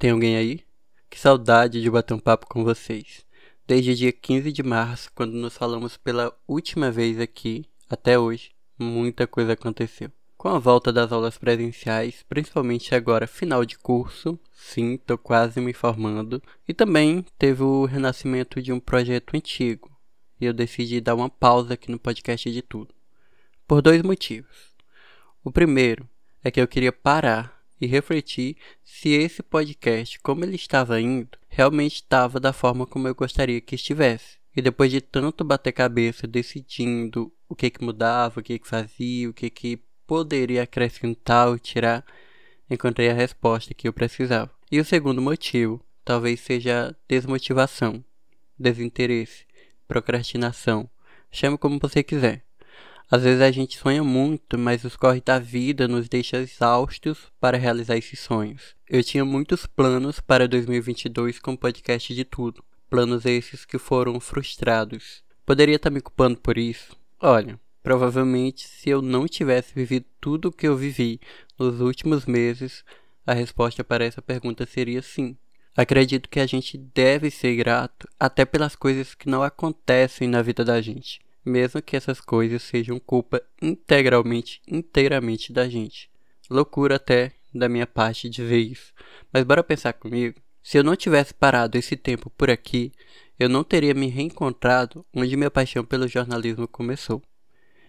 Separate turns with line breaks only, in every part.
Tem alguém aí? Que saudade de bater um papo com vocês. Desde o dia 15 de março, quando nos falamos pela última vez aqui, até hoje, muita coisa aconteceu. Com a volta das aulas presenciais, principalmente agora final de curso, sim, tô quase me formando, e também teve o renascimento de um projeto antigo, e eu decidi dar uma pausa aqui no podcast de tudo. Por dois motivos. O primeiro é que eu queria parar e refletir se esse podcast, como ele estava indo, realmente estava da forma como eu gostaria que estivesse. E depois de tanto bater cabeça decidindo o que que mudava, o que que fazia, o que que poderia acrescentar ou tirar, encontrei a resposta que eu precisava. E o segundo motivo talvez seja desmotivação, desinteresse, procrastinação, chame como você quiser. Às vezes a gente sonha muito, mas os corres da vida nos deixam exaustos para realizar esses sonhos. Eu tinha muitos planos para 2022 com o podcast de tudo. Planos esses que foram frustrados. Poderia estar me culpando por isso? Olha, provavelmente se eu não tivesse vivido tudo o que eu vivi nos últimos meses, a resposta para essa pergunta seria sim. Acredito que a gente deve ser grato até pelas coisas que não acontecem na vida da gente mesmo que essas coisas sejam culpa integralmente, inteiramente da gente. Loucura até da minha parte de ver isso. Mas bora pensar comigo. Se eu não tivesse parado esse tempo por aqui, eu não teria me reencontrado onde minha paixão pelo jornalismo começou.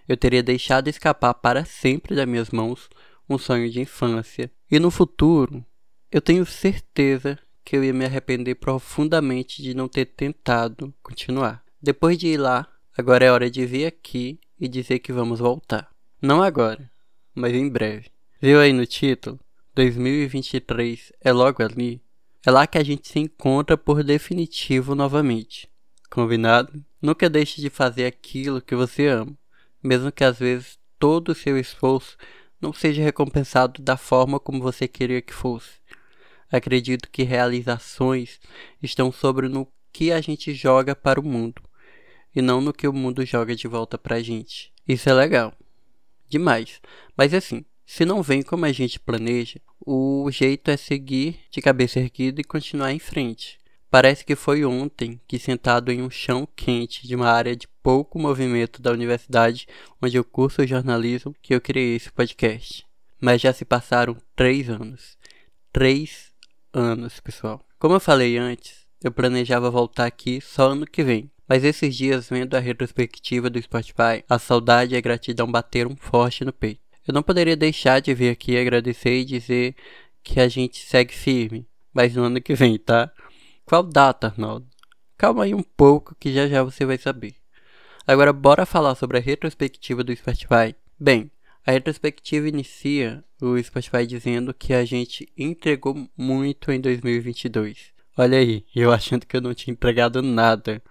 Eu teria deixado escapar para sempre das minhas mãos um sonho de infância. E no futuro, eu tenho certeza que eu ia me arrepender profundamente de não ter tentado continuar. Depois de ir lá, Agora é hora de vir aqui e dizer que vamos voltar. Não agora, mas em breve. Viu aí no título? 2023 é logo ali. É lá que a gente se encontra por definitivo novamente. Combinado? Nunca deixe de fazer aquilo que você ama, mesmo que às vezes todo o seu esforço não seja recompensado da forma como você queria que fosse. Acredito que realizações estão sobre no que a gente joga para o mundo e não no que o mundo joga de volta pra gente. Isso é legal. Demais. Mas assim, se não vem como a gente planeja, o jeito é seguir de cabeça erguida e continuar em frente. Parece que foi ontem que, sentado em um chão quente de uma área de pouco movimento da universidade onde eu curso jornalismo, que eu criei esse podcast. Mas já se passaram três anos. Três anos, pessoal. Como eu falei antes, eu planejava voltar aqui só ano que vem. Mas esses dias, vendo a retrospectiva do Spotify, a saudade e a gratidão bateram forte no peito. Eu não poderia deixar de vir aqui agradecer e dizer que a gente segue firme, mas no ano que vem, tá? Qual data, Arnaldo? Calma aí um pouco que já já você vai saber. Agora bora falar sobre a retrospectiva do Spotify. Bem, a retrospectiva inicia o Spotify dizendo que a gente entregou muito em 2022. Olha aí, eu achando que eu não tinha entregado nada.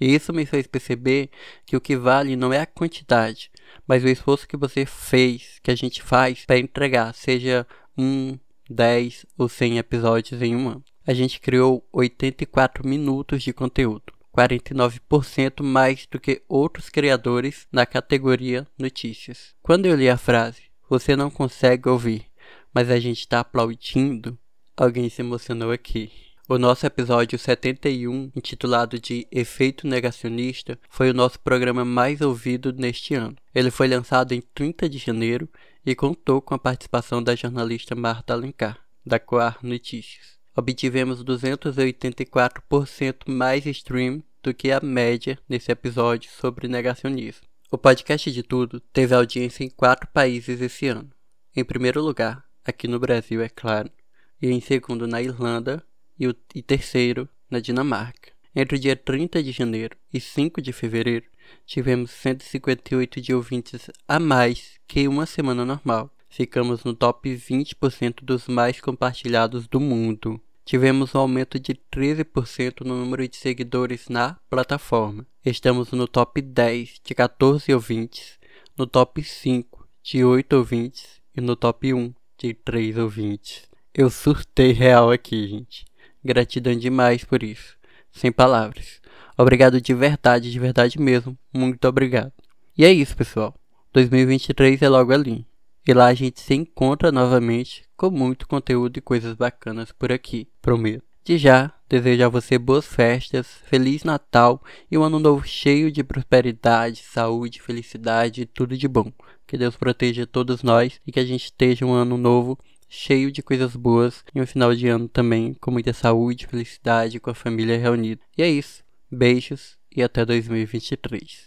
E isso me fez perceber que o que vale não é a quantidade, mas o esforço que você fez, que a gente faz para entregar, seja um, 10 ou 100 episódios em um ano. A gente criou 84 minutos de conteúdo, 49% mais do que outros criadores na categoria notícias. Quando eu li a frase, você não consegue ouvir, mas a gente está aplaudindo, alguém se emocionou aqui. O nosso episódio 71, intitulado de Efeito Negacionista, foi o nosso programa mais ouvido neste ano. Ele foi lançado em 30 de janeiro e contou com a participação da jornalista Marta Alencar, da Coar Notícias. Obtivemos 284% mais stream do que a média nesse episódio sobre negacionismo. O podcast de tudo teve audiência em quatro países esse ano. Em primeiro lugar, aqui no Brasil, é claro, e em segundo na Irlanda, e, o, e terceiro na Dinamarca. Entre o dia 30 de janeiro e 5 de fevereiro, tivemos 158 de ouvintes a mais que uma semana normal. Ficamos no top 20% dos mais compartilhados do mundo. Tivemos um aumento de 13% no número de seguidores na plataforma. Estamos no top 10 de 14 ouvintes, no top 5 de 8 ouvintes e no top 1 de 3 ouvintes. Eu surtei real aqui, gente. Gratidão demais por isso. Sem palavras. Obrigado de verdade, de verdade mesmo. Muito obrigado. E é isso, pessoal. 2023 é logo ali. E lá a gente se encontra novamente com muito conteúdo e coisas bacanas por aqui, prometo. De já, desejo a você boas festas, Feliz Natal e um ano novo cheio de prosperidade, saúde, felicidade e tudo de bom. Que Deus proteja todos nós e que a gente esteja um ano novo cheio de coisas boas e um final de ano também com muita saúde, felicidade com a família reunida. E é isso. Beijos e até 2023.